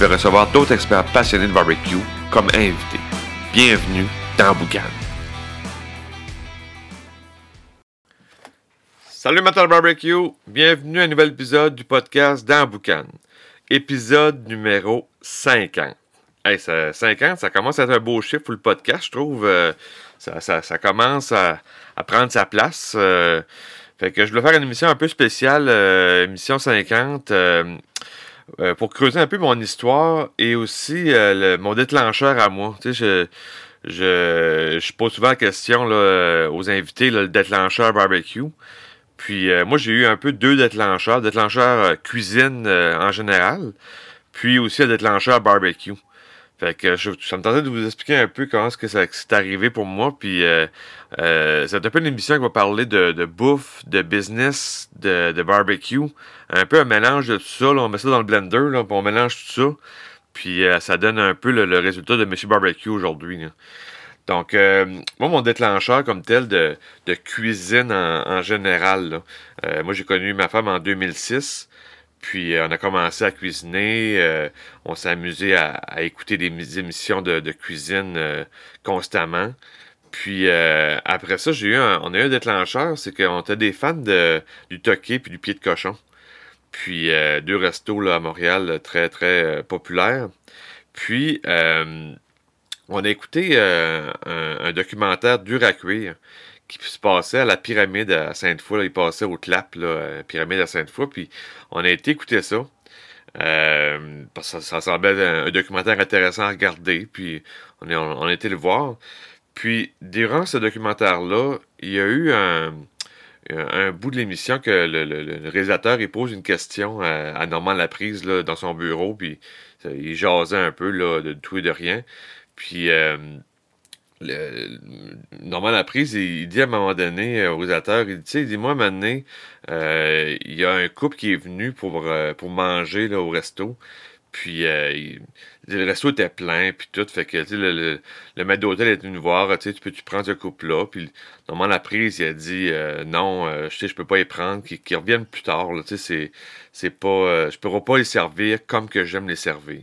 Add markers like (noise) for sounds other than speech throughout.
vais recevoir d'autres experts passionnés de barbecue comme invités. Bienvenue dans Boucan. Salut Matin Barbecue, bienvenue à un nouvel épisode du podcast dans Boucan. Épisode numéro 50. Hey, ça, 50, ça commence à être un beau chiffre pour le podcast, je trouve. Euh, ça, ça, commence à, à, prendre sa place. Euh, fait que je voulais faire une émission un peu spéciale, euh, émission 50. Euh, pour creuser un peu mon histoire et aussi euh, le, mon déclencheur à moi. Je, pose souvent la question là, aux invités, le déclencheur barbecue. Puis euh, moi, j'ai eu un peu deux déclencheurs. Déclencheur cuisine en général, puis aussi le déclencheur barbecue. Fait que ça me tentait de vous expliquer un peu comment est-ce que c'est arrivé pour moi. Puis euh, euh, c'est un peu une émission qui va parler de, bouffe, de business, de, barbecue. Un peu un mélange de tout ça. On met ça dans le blender, on mélange tout ça. Puis euh, ça donne un peu le, résultat de Monsieur Barbecue aujourd'hui. Donc, moi, mon déclencheur comme tel de, cuisine en, général, moi j'ai connu ma femme en 2006. Puis euh, on a commencé à cuisiner, euh, on s'est amusé à, écouter des émissions de, cuisine euh, constamment. Puis après ça, j'ai eu un, on a eu un déclencheur, c'est qu'on était des fans du toqué puis du pied de cochon. Puis deux restos là, à Montréal très très populaires. Puis on a écouté un, un, documentaire dur à cuire qui se passait à la pyramide à Sainte-Foy. Il passait au clap, là, pyramide à Sainte-Foy. Puis on a été écouter ça. Euh, parce que ça, semblait un, un, documentaire intéressant à regarder. Puis on, a été le voir. Puis durant ce documentaire-là, il y a eu un, bout de l'émission que le, réalisateur il pose une question à, à Normand Laprise là, dans son bureau. Puis il jasait un peu là, de tout et de rien. Puis euh, le, Normand Laprise, il, dit à un moment donné euh, aux il dit, tu sais, dis-moi maintenant, euh, il y a un couple qui est venu pour, euh, pour manger là, au resto. Puis euh, le resto était plein, puis tout. Fait que le, le, le maître d'hôtel est venu voir, tu peux-tu prendre ce couple-là? Puis normalement, la prise, il a dit euh, non, je je peux pas y prendre, qu'ils qu reviennent plus tard. Sais, c'est, c'est pas. Je pourrais pas les servir comme que j'aime les servir.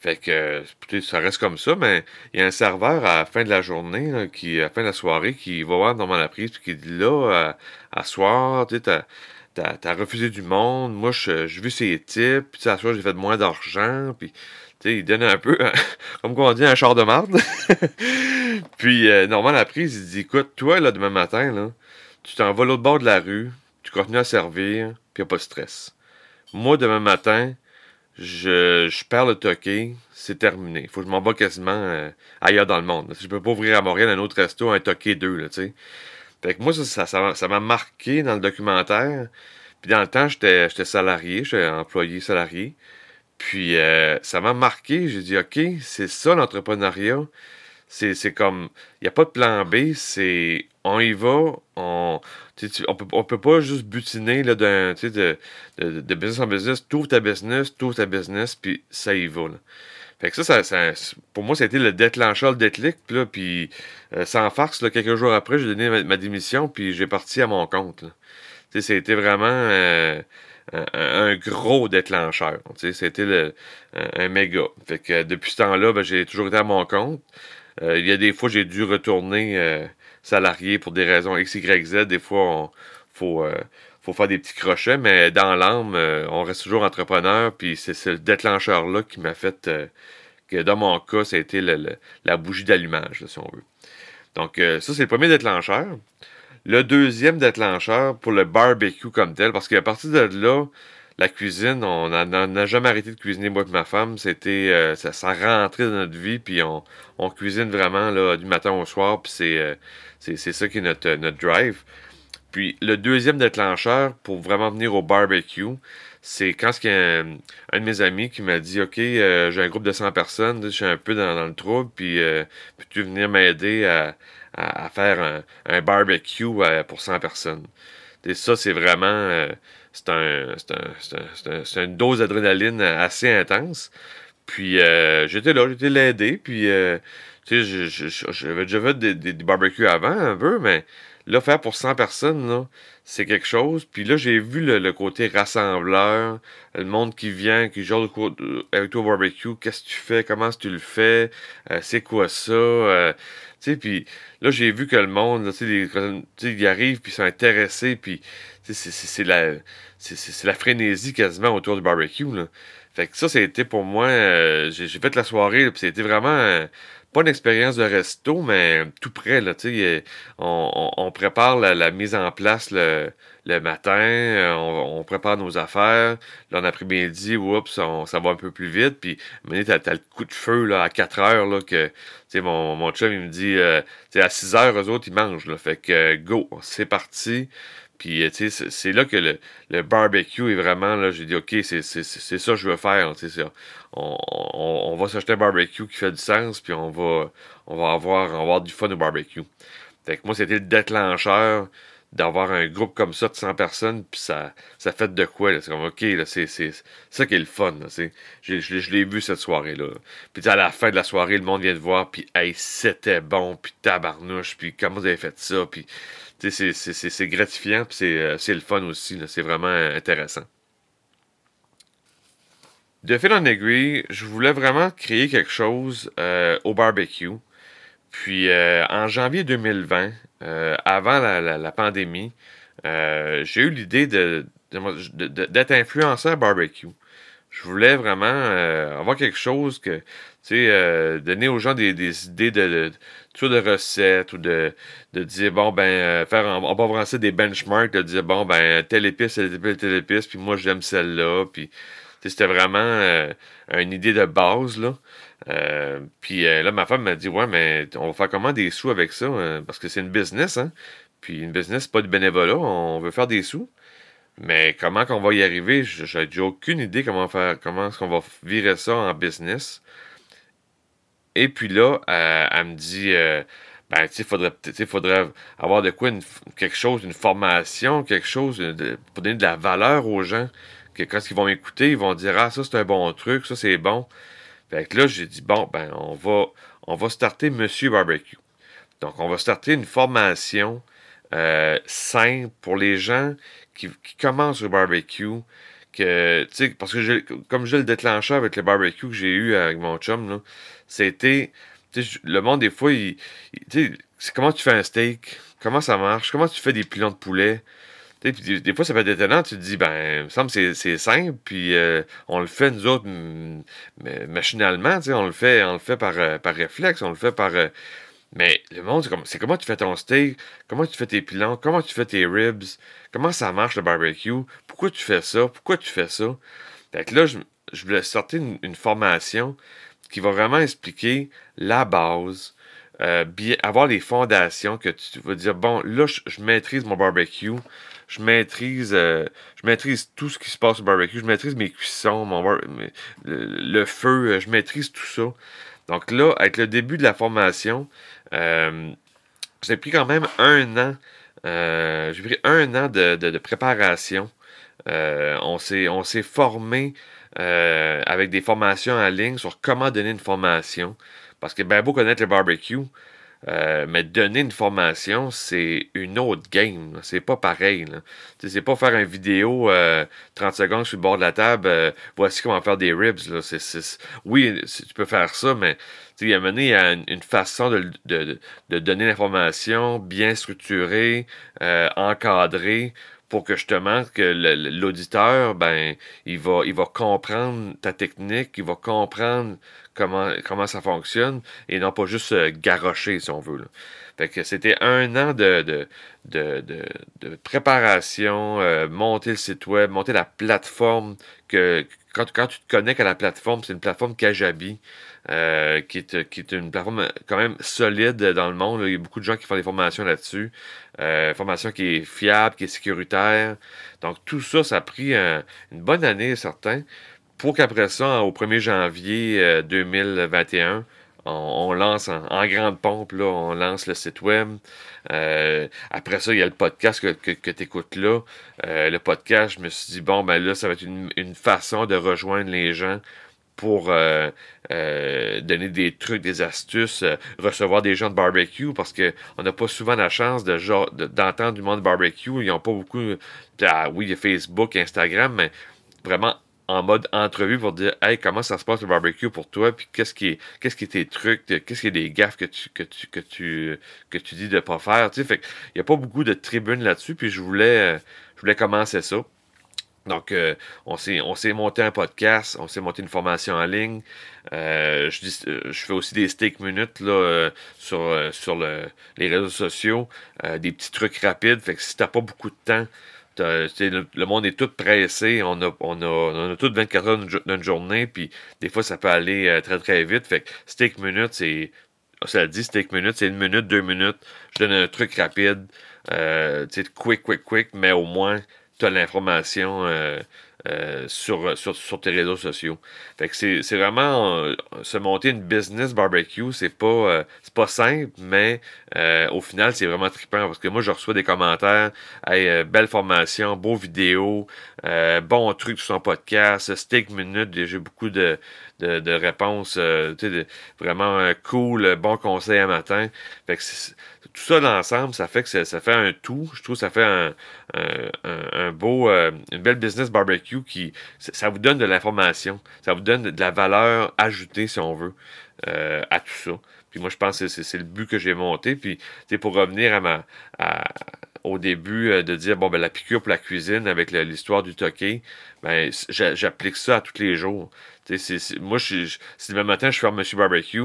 Fait que ça reste comme ça, mais il y a un serveur à la fin de la journée, qui, à la fin de la soirée, qui va voir normalement la prise, puis qui dit là, à, à soir, tu sais, t'as, refusé du monde, moi je, je vu ces types, puis à soir j'ai fait moins d'argent, puis tu il donne un peu, (laughs) comme on dit, un char de marde. (laughs) puis euh, normalement la prise, il dit écoute, toi là demain matin, là, tu t'en vas l'autre bord de la rue, tu continues à servir, puis a pas de stress. Moi demain matin, je, je perds le toqué, c'est terminé. Faut que je m'en vais quasiment euh, ailleurs dans le monde. Je peux pas ouvrir à Montréal un autre resto, un toqué deux, là, tu sais. Fait que moi, ça, ça, ça, ça m'a marqué dans le documentaire. Puis dans le temps, j'étais salarié, j'étais employé salarié. Puis euh, ça m'a marqué, j'ai dit, OK, c'est ça l'entrepreneuriat. C'est comme, il n'y a pas de plan B, c'est on y va, on tu, on, peut, on peut pas juste butiner là, de, de, de, business en business, tout ta business, tout ta business, puis ça y va. Fait que ça, ça, pour moi, ça a été le déclencheur, le déclic. Là, puis euh, sans farce, là, quelques jours après, j'ai donné ma, démission, puis j'ai parti à mon compte. Tu sais, C'était vraiment euh, un, gros déclencheur. C'était le, un, un, méga. Fait que depuis ce temps-là, ben, j'ai toujours été à mon compte. Euh, il y a des fois, j'ai dû retourner euh, salarié pour des raisons X, Y, Z. Des fois, on faut euh, faire des petits crochets, mais dans l'âme, on reste toujours entrepreneur, puis c'est ce déclencheur-là qui m'a fait que dans mon cas, ça a été la bougie d'allumage, si on veut. Donc, ça, c'est le premier déclencheur. Le deuxième déclencheur pour le barbecue comme tel, parce qu'à partir de là, la cuisine, on n'a jamais arrêté de cuisiner, moi et ma femme. C'était, euh, ça, ça rentrait dans notre vie, puis on, cuisine vraiment là, du matin au soir, puis c'est, c'est, ça qui est notre, notre drive. Puis le deuxième déclencheur pour vraiment venir au barbecue, c'est quand un, de mes amis qui m'a dit Ok, euh, j'ai un groupe de 100 personnes, je suis un peu dans, le trouble, puis euh, peux-tu venir m'aider à, faire un, barbecue euh, pour 100 personnes? Et ça, c'est vraiment. C'est un, un, une dose d'adrénaline assez intense. Puis j'étais là, j'étais l'aider, puis tu sais, j'avais déjà fait des, des, barbecues avant un peu, mais là, faire pour 100 personnes, c'est quelque chose. Puis là, j'ai vu le, côté rassembleur, le monde qui vient, qui joue avec toi au barbecue, qu'est-ce que tu fais, comment tu le fais, euh, c'est quoi ça? Euh, tu sais, puis là, j'ai vu que le monde, tu sais, ils arrivent, puis ils sont intéressés, puis c'est la, c'est la frénésie quasiment autour du barbecue. Là. Fait que ça, c'était pour moi, euh, j'ai fait la soirée, puis c'était vraiment pas une expérience de resto, mais tout près, là, tu sais, on, on, prépare la, mise en place le, le matin, euh, on, prépare nos affaires, là, en après-midi, oups, ça va un peu plus vite, puis, t'as, as le coup de feu, là, à 4 heures, là, que, mon, mon chum, il me dit, euh, à 6 heures, eux autres, ils mangent, là, fait que, go, c'est parti, puis, euh, tu sais, c'est là que le, le, barbecue est vraiment, là, j'ai dit, OK, c'est ça que je veux faire. On, on, on, va s'acheter un barbecue qui fait du sens, puis on va, on va, avoir, avoir du fun au barbecue. Fait que moi, c'était le déclencheur d'avoir un groupe comme ça de 100 personnes, puis ça, ça fait de quoi. C'est comme, OK, là, c'est ça qui est le fun, je, je, je l'ai vu cette soirée-là. Puis à la fin de la soirée, le monde vient te voir, puis hey, c'était bon, puis tabarnouche, puis comment vous avez fait ça, puis c'est gratifiant, puis euh, c'est le fun aussi. C'est vraiment intéressant. De fil en aiguille, je voulais vraiment créer quelque chose euh, au barbecue. Puis euh, en janvier 2020, avant la, pandémie, j'ai eu l'idée de, d'être influenceur barbecue. Je voulais vraiment avoir quelque chose que, tu sais, donner aux gens des, idées de, de recettes ou de, de dire, bon, ben, euh, faire, on va avancer des benchmarks, de dire, bon, ben, telle épice, telle épice, telle épice, puis moi, j'aime celle-là, puis c'était vraiment euh, une idée de base, là. Euh, puis là, ma femme m'a dit, ouais, mais on va faire comment des sous avec ça? parce que c'est une business, hein. Puis une business, c'est pas du bénévolat, on veut faire des sous. Mais comment qu'on va y arriver, j'ai aucune idée comment faire, comment est-ce qu'on va virer ça en business. Et puis là, elle me dit, ben, tu faudrait, faudrait avoir de quoi, quelque chose, une formation, quelque chose pour donner de la valeur aux gens. Que quand ils vont m'écouter, ils vont dire, ah, ça, c'est un bon truc, ça, c'est bon. Fait que là, j'ai dit, bon, ben, on va, on va starter Monsieur Barbecue. Donc, on va starter une formation euh, simple pour les gens qui, commencent le barbecue. Que, parce que comme j'ai le déclencheur avec le barbecue que j'ai eu avec mon chum, c'était le monde, des fois, il, comment tu fais un steak, comment ça marche, comment tu fais des pilons de poulet? des, fois, ça peut être étonnant. Tu te dis, ben, il me semble que c'est simple, puis euh, on le fait, nous autres, machinalement, on le fait, on le fait par, euh, par réflexe, on le fait par. Euh, mais le monde, c'est, comme, c'est comment tu fais ton steak, comment tu fais tes pilons, comment tu fais tes ribs, comment ça marche le barbecue, pourquoi tu fais ça, pourquoi tu fais ça. Fait que là, je, je voulais sortir une formation qui va vraiment expliquer la base, euh, avoir les fondations que tu vas dire, bon, là, je, maîtrise mon barbecue, je maîtrise, euh, je maîtrise tout ce qui se passe au barbecue, je maîtrise mes cuissons, mon le, feu, je maîtrise tout ça. Donc là, avec le début de la formation, j'ai pris quand même un an, j'ai pris un an de, préparation. on s'est formé euh, avec des formations en ligne sur comment donner une formation. Parce que ben beau connaître le barbecue, euh, mais donner une formation, c'est une autre game. C'est pas pareil. C'est pas faire une vidéo 30 euh, secondes sur le bord de la table. voici comment faire des ribs. Oui, tu peux faire ça, mais il y a mené à une, façon de, de, de donner l'information bien structurée, encadrée pour que justement que l'auditeur, ben, il va, il va comprendre ta technique, il va comprendre comment, ça fonctionne et non pas juste euh, garrocher, si on veut. Que c'était un an de, préparation, euh, monter le site web, monter la plateforme. que quand, quand tu te connectes à la plateforme, c'est une plateforme Kajabi. Euh, qui, est, qui, est, une plateforme quand même solide dans le monde. Il y a beaucoup de gens qui font des formations là-dessus. Euh, formation qui est fiable, qui est sécuritaire. Donc tout ça, ça a pris une bonne année, certain, pour qu'après ça, au 1er janvier 2021, euh, on, lance en, grande pompe, on lance le site web. Euh, après ça, il y a le podcast que, que, tu écoutes là. le podcast, je me suis dit, bon, ben là, ça va être une, façon de rejoindre les gens pour euh, euh, donner des trucs, des astuces, euh, recevoir des gens de barbecue, parce qu'on n'a pas souvent la chance d'entendre du monde de barbecue. Ils n'ont pas beaucoup. Ah, oui, il y a Facebook, Instagram, mais vraiment en mode entrevue pour dire Hey, comment ça se passe le barbecue pour toi, puis qu'est-ce qui est qu'est-ce qui tes trucs, qu'est-ce qui est des gaffes que tu que tu que tu que tu dis de pas faire? Tu sais, fait il n'y a pas beaucoup de tribunes là-dessus, puis je voulais je voulais commencer ça. Donc, euh, on s'est monté un podcast, on s'est monté une formation en ligne. Euh, euh, je, fais aussi des steak minutes là, sur, sur les réseaux sociaux, des petits trucs rapides. Fait que si t'as pas beaucoup de temps, le, monde est tout pressé. On a, on a, on a tout 24 heures d'une journée, puis des fois, ça peut aller très, très vite. Fait que steak minutes, c'est. Ça dit steak minutes, c'est une minute, deux minutes. Je donne un truc rapide. Euh, quick, quick, quick, mais au moins tu as l'information euh, euh, sur, sur, tes réseaux sociaux. Fait que c'est vraiment euh, se monter une business barbecue, c'est pas c'est pas simple, mais au final, c'est vraiment trippant parce que moi, je reçois des commentaires belle formation, beau vidéo, bon truc sur son podcast, steak minute, j'ai beaucoup de, de, réponses, vraiment cool, bon conseil à matin. Fait que tout ça l'ensemble, ça fait que ça, fait un tout. Je trouve que ça fait un, beau, euh, une belle business barbecue qui, ça vous donne de l'information, ça vous donne de la valeur ajoutée, si on veut, euh, à tout ça. Puis moi, je pense que c'est le but que j'ai monté. Puis, pour revenir à ma, au début euh, de dire, bon, ben, la piqûre pour la cuisine avec l'histoire du toqué, ben, j'applique ça à tous les jours. moi, si demain matin, je fais Monsieur Barbecue,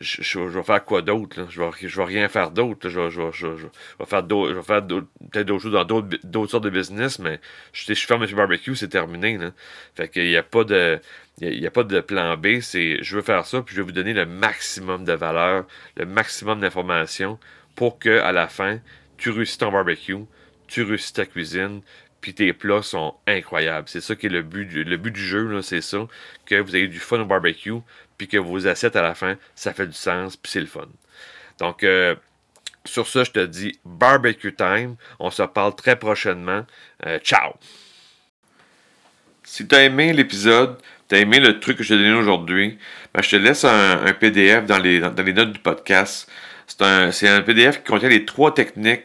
je, vais faire quoi d'autre? Je vais, je vais rien faire d'autre. Je, vais faire peut-être d'autres choses dans d'autres sortes de business, mais je, je fais Monsieur Barbecue, c'est terminé. Là. Fait qu'il n'y a pas de. Il a pas de plan B, c'est je veux faire ça, puis je vais vous donner le maximum de valeur, le maximum d'informations pour que à la fin, tu réussis ton barbecue, tu réussis ta cuisine, puis tes plats sont incroyables. C'est ça qui est le but du, le but du jeu, c'est ça, que vous ayez du fun au barbecue, puis que vos assiettes à la fin, ça fait du sens, puis c'est le fun. Donc, euh, sur ça, je te dis barbecue time. On se parle très prochainement. Euh, ciao! Si tu as aimé l'épisode, tu as aimé le truc que je t'ai donné aujourd'hui, ben, je te laisse un, PDF dans les, dans les, notes du podcast. C'est un, un, PDF qui contient les trois techniques